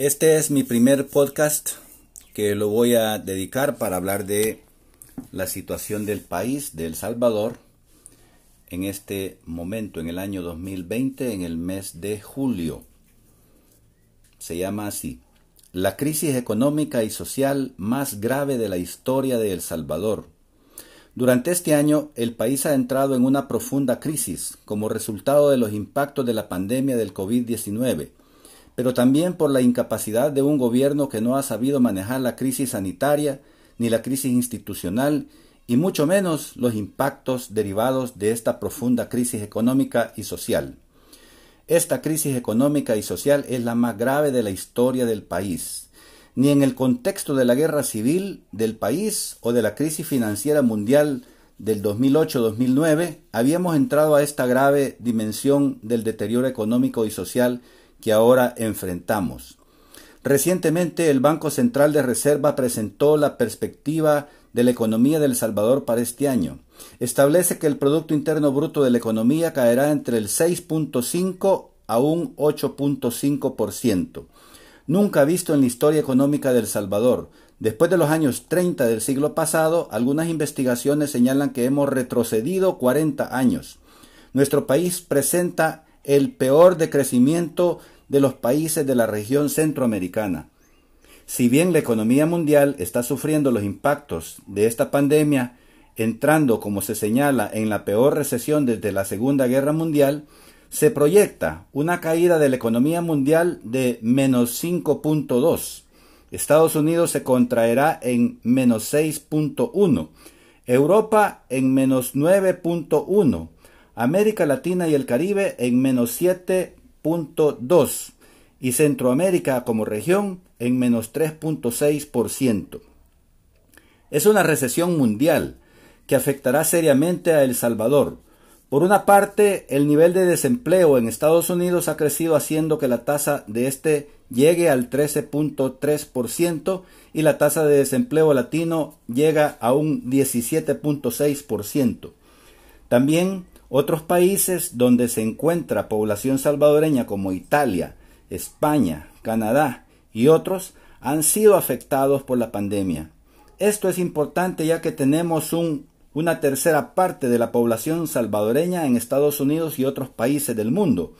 Este es mi primer podcast que lo voy a dedicar para hablar de la situación del país, de El Salvador, en este momento, en el año 2020, en el mes de julio. Se llama así, la crisis económica y social más grave de la historia de El Salvador. Durante este año, el país ha entrado en una profunda crisis como resultado de los impactos de la pandemia del COVID-19 pero también por la incapacidad de un gobierno que no ha sabido manejar la crisis sanitaria ni la crisis institucional y mucho menos los impactos derivados de esta profunda crisis económica y social. Esta crisis económica y social es la más grave de la historia del país. Ni en el contexto de la guerra civil del país o de la crisis financiera mundial del 2008-2009 habíamos entrado a esta grave dimensión del deterioro económico y social que ahora enfrentamos. Recientemente el Banco Central de Reserva presentó la perspectiva de la economía de El Salvador para este año. Establece que el Producto Interno Bruto de la economía caerá entre el 6.5 a un 8.5%. Nunca visto en la historia económica de El Salvador. Después de los años 30 del siglo pasado, algunas investigaciones señalan que hemos retrocedido 40 años. Nuestro país presenta el peor decrecimiento de los países de la región centroamericana. Si bien la economía mundial está sufriendo los impactos de esta pandemia, entrando, como se señala, en la peor recesión desde la Segunda Guerra Mundial, se proyecta una caída de la economía mundial de menos 5.2. Estados Unidos se contraerá en menos 6.1. Europa en menos 9.1 América Latina y el Caribe en menos 7.2 y Centroamérica como región en menos 3.6%. Es una recesión mundial que afectará seriamente a El Salvador. Por una parte, el nivel de desempleo en Estados Unidos ha crecido haciendo que la tasa de este llegue al 13.3% y la tasa de desempleo latino llega a un 17.6%. También otros países donde se encuentra población salvadoreña como Italia, España, Canadá y otros han sido afectados por la pandemia. Esto es importante ya que tenemos un, una tercera parte de la población salvadoreña en Estados Unidos y otros países del mundo,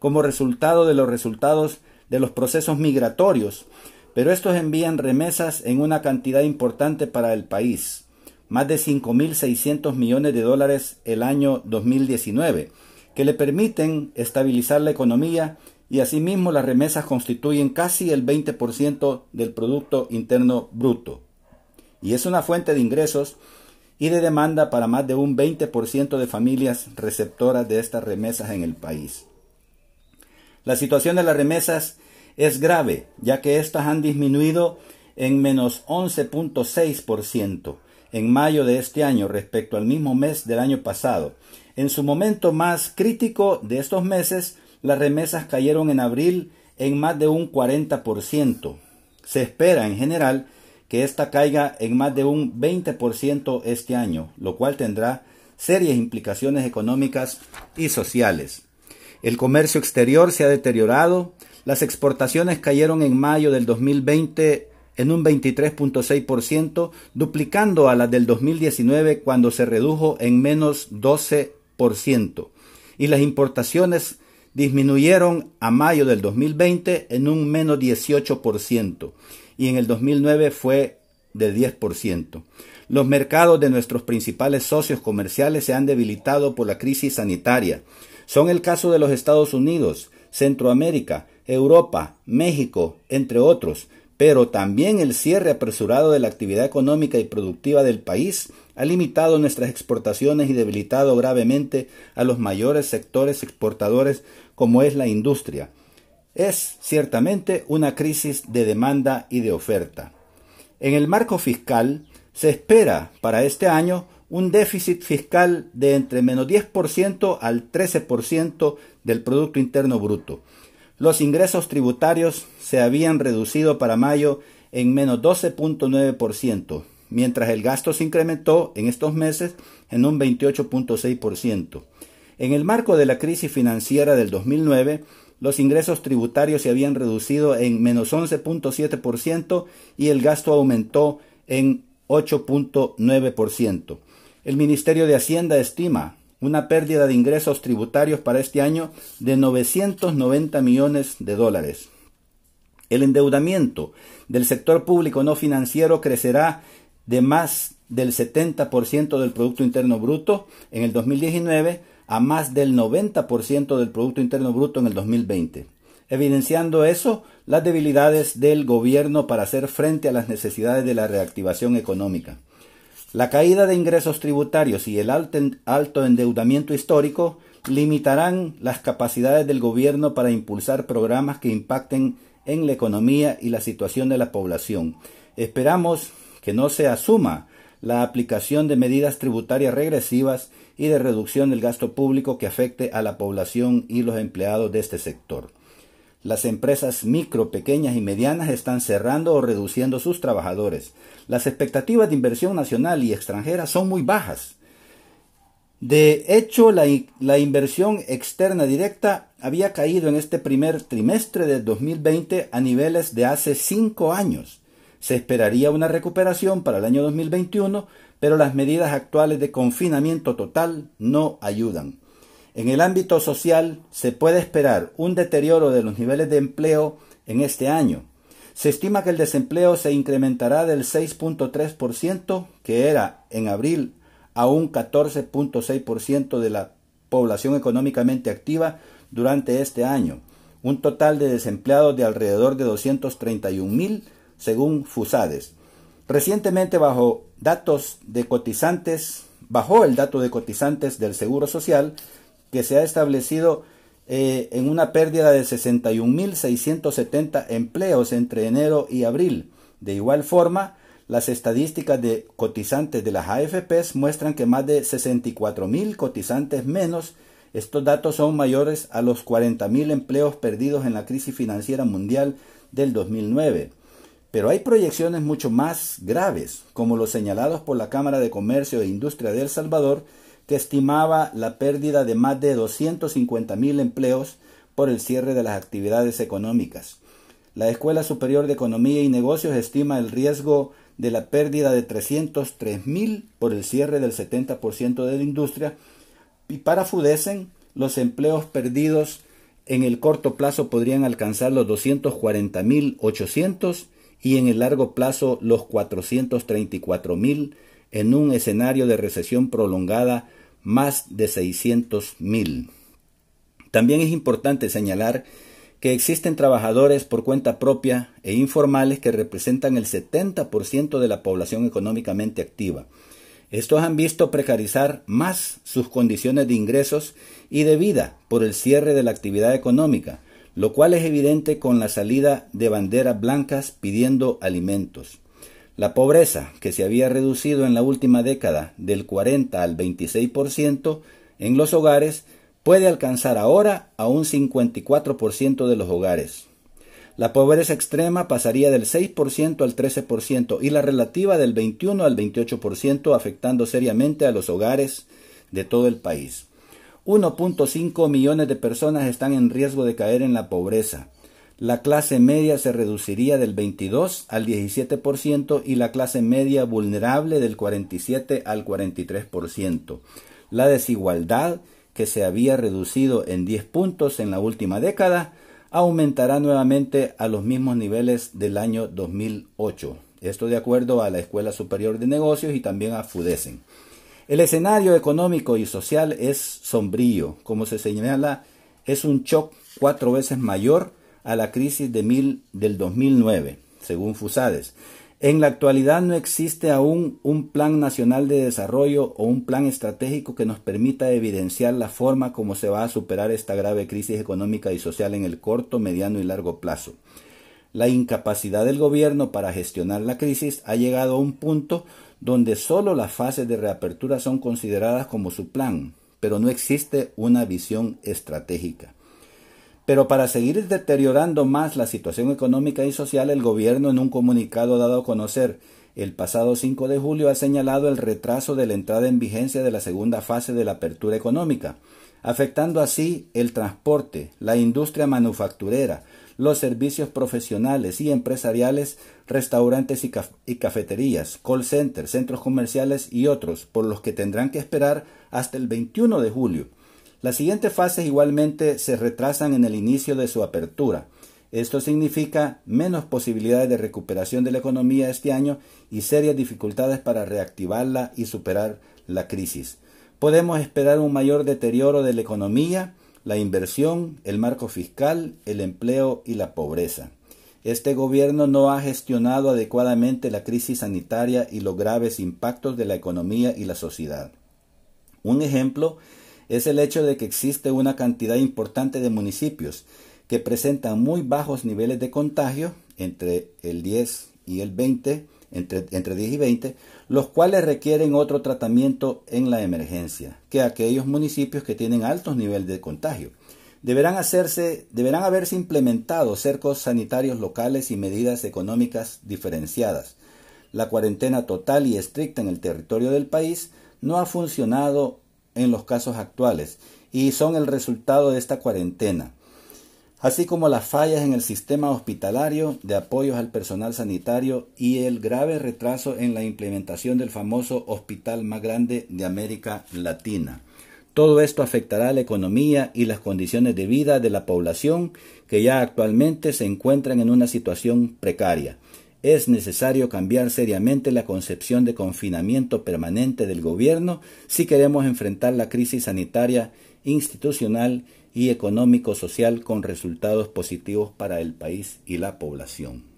como resultado de los resultados de los procesos migratorios, pero estos envían remesas en una cantidad importante para el país más de 5.600 millones de dólares el año 2019, que le permiten estabilizar la economía y asimismo las remesas constituyen casi el 20% del Producto Interno Bruto. Y es una fuente de ingresos y de demanda para más de un 20% de familias receptoras de estas remesas en el país. La situación de las remesas es grave, ya que éstas han disminuido en menos 11.6%, en mayo de este año respecto al mismo mes del año pasado. En su momento más crítico de estos meses, las remesas cayeron en abril en más de un 40%. Se espera en general que esta caiga en más de un 20% este año, lo cual tendrá serias implicaciones económicas y sociales. El comercio exterior se ha deteriorado, las exportaciones cayeron en mayo del 2020 en un 23.6%, duplicando a las del 2019 cuando se redujo en menos 12%. Y las importaciones disminuyeron a mayo del 2020 en un menos 18% y en el 2009 fue de 10%. Los mercados de nuestros principales socios comerciales se han debilitado por la crisis sanitaria. Son el caso de los Estados Unidos, Centroamérica, Europa, México, entre otros, pero también el cierre apresurado de la actividad económica y productiva del país ha limitado nuestras exportaciones y debilitado gravemente a los mayores sectores exportadores como es la industria. Es ciertamente una crisis de demanda y de oferta. En el marco fiscal se espera para este año un déficit fiscal de entre menos 10% al 13% del Producto Interno Bruto los ingresos tributarios se habían reducido para mayo en menos 12.9%, mientras el gasto se incrementó en estos meses en un 28.6%. En el marco de la crisis financiera del 2009, los ingresos tributarios se habían reducido en menos 11.7% y el gasto aumentó en 8.9%. El Ministerio de Hacienda estima una pérdida de ingresos tributarios para este año de 990 millones de dólares. El endeudamiento del sector público no financiero crecerá de más del 70% del Producto Interno Bruto en el 2019 a más del 90% del Producto Interno Bruto en el 2020, evidenciando eso las debilidades del gobierno para hacer frente a las necesidades de la reactivación económica. La caída de ingresos tributarios y el alto endeudamiento histórico limitarán las capacidades del gobierno para impulsar programas que impacten en la economía y la situación de la población. Esperamos que no se asuma la aplicación de medidas tributarias regresivas y de reducción del gasto público que afecte a la población y los empleados de este sector. Las empresas micro, pequeñas y medianas están cerrando o reduciendo sus trabajadores. Las expectativas de inversión nacional y extranjera son muy bajas. De hecho, la, inversión externa directa había caído en este primer trimestre de 2020 a niveles de hace cinco años. Se esperaría una recuperación para el año 2021, pero las medidas actuales de confinamiento total no ayudan. En el ámbito social se puede esperar un deterioro de los niveles de empleo en este año. Se estima que el desempleo se incrementará del 6.3% que era en abril a un 14.6% de la población económicamente activa durante este año, un total de desempleados de alrededor de 231 mil según FUSADES. Recientemente bajo datos de cotizantes, bajó el dato de cotizantes del Seguro Social que se ha establecido eh, en una pérdida de 61.670 empleos entre enero y abril. De igual forma, las estadísticas de cotizantes de las AFPs muestran que más de 64.000 cotizantes menos. Estos datos son mayores a los 40.000 empleos perdidos en la crisis financiera mundial del 2009. Pero hay proyecciones mucho más graves, como los señalados por la Cámara de Comercio e Industria de El Salvador, que estimaba la pérdida de más de 250.000 empleos por el cierre de las actividades económicas. La Escuela Superior de Economía y Negocios estima el riesgo de la pérdida de 303.000 por el cierre del 70% de la industria y para Fudesen los empleos perdidos en el corto plazo podrían alcanzar los 240.800 y en el largo plazo los 434.000 en un escenario de recesión prolongada más de 600 mil. También es importante señalar que existen trabajadores por cuenta propia e informales que representan el 70% de la población económicamente activa. Estos han visto precarizar más sus condiciones de ingresos y de vida por el cierre de la actividad económica, lo cual es evidente con la salida de banderas blancas pidiendo alimentos. La pobreza, que se había reducido en la última década del 40 al 26% en los hogares, puede alcanzar ahora a un 54% de los hogares. La pobreza extrema pasaría del 6% al 13% y la relativa del 21 al 28%, afectando seriamente a los hogares de todo el país. 1.5 millones de personas están en riesgo de caer en la pobreza la clase media se reduciría del 22 al 17% y la clase media vulnerable del 47 al 43%. La desigualdad, que se había reducido en 10 puntos en la última década, aumentará nuevamente a los mismos niveles del año 2008. Esto de acuerdo a la Escuela Superior de Negocios y también a FUDESEN. El escenario económico y social es sombrío. Como se señala, es un shock cuatro veces mayor a la crisis de mil, del 2009, según Fusades. En la actualidad no existe aún un plan nacional de desarrollo o un plan estratégico que nos permita evidenciar la forma como se va a superar esta grave crisis económica y social en el corto, mediano y largo plazo. La incapacidad del gobierno para gestionar la crisis ha llegado a un punto donde solo las fases de reapertura son consideradas como su plan, pero no existe una visión estratégica. Pero para seguir deteriorando más la situación económica y social, el gobierno en un comunicado dado a conocer el pasado 5 de julio ha señalado el retraso de la entrada en vigencia de la segunda fase de la apertura económica. afectando así el transporte, la industria manufacturera, los servicios profesionales y empresariales, restaurantes y, cafeterías, call centers, centros comerciales y otros, por los que tendrán que esperar hasta el 21 de julio. Las siguientes fases igualmente se retrasan en el inicio de su apertura. Esto significa menos posibilidades de recuperación de la economía este año y serias dificultades para reactivarla y superar la crisis. Podemos esperar un mayor deterioro de la economía, la inversión, el marco fiscal, el empleo y la pobreza. Este gobierno no ha gestionado adecuadamente la crisis sanitaria y los graves impactos de la economía y la sociedad. Un ejemplo es el hecho de que existe una cantidad importante de municipios que presentan muy bajos niveles de contagio, entre el 10 y el 20, entre, entre 10 y 20, los cuales requieren otro tratamiento en la emergencia que aquellos municipios que tienen altos niveles de contagio. Deberán, hacerse, deberán haberse implementado cercos sanitarios locales y medidas económicas diferenciadas. La cuarentena total y estricta en el territorio del país no ha funcionado en los casos actuales y son el resultado de esta cuarentena, así como las fallas en el sistema hospitalario de apoyos al personal sanitario y el grave retraso en la implementación del famoso hospital más grande de América Latina. Todo esto afectará a la economía y las condiciones de vida de la población que ya actualmente se encuentran en una situación precaria es necesario cambiar seriamente la concepción de confinamiento permanente del gobierno si queremos enfrentar la crisis sanitaria, institucional y económico-social con resultados positivos para el país y la población.